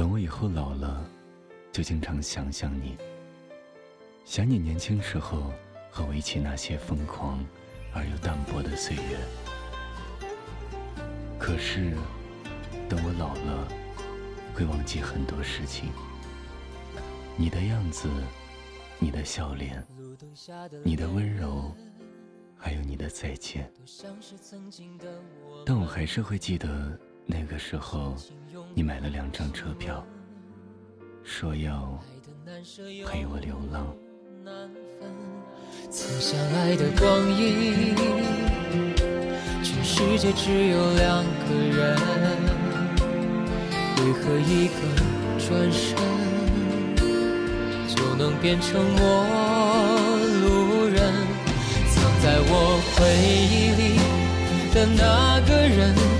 等我以后老了，就经常想想你，想你年轻时候和我一起那些疯狂而又淡薄的岁月。可是，等我老了，会忘记很多事情。你的样子，你的笑脸，你的温柔，还有你的再见。但我还是会记得。那个时候，你买了两张车票，说要陪我流浪。曾相爱的光阴，全世界只有两个人，为何一个转身就能变成陌路人？藏在我回忆里的那个人。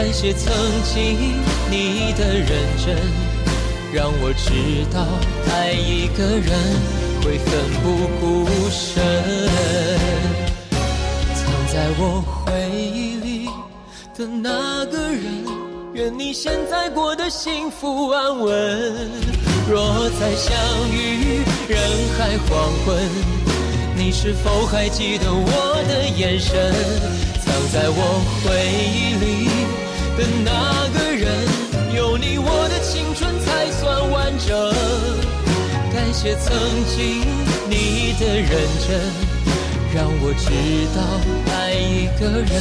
感谢曾经你的认真，让我知道爱一个人。会奋不顾身，藏在我回忆里的那个人，愿你现在过得幸福安稳。若再相遇人海黄昏，你是否还记得我的眼神？藏在我回忆里的那个人，有你我的青春才算完整。感谢曾经你的认真，让我知道爱一个人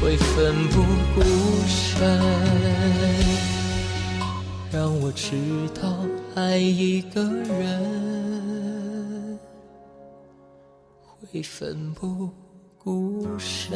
会奋不顾身，让我知道爱一个人会奋不顾身。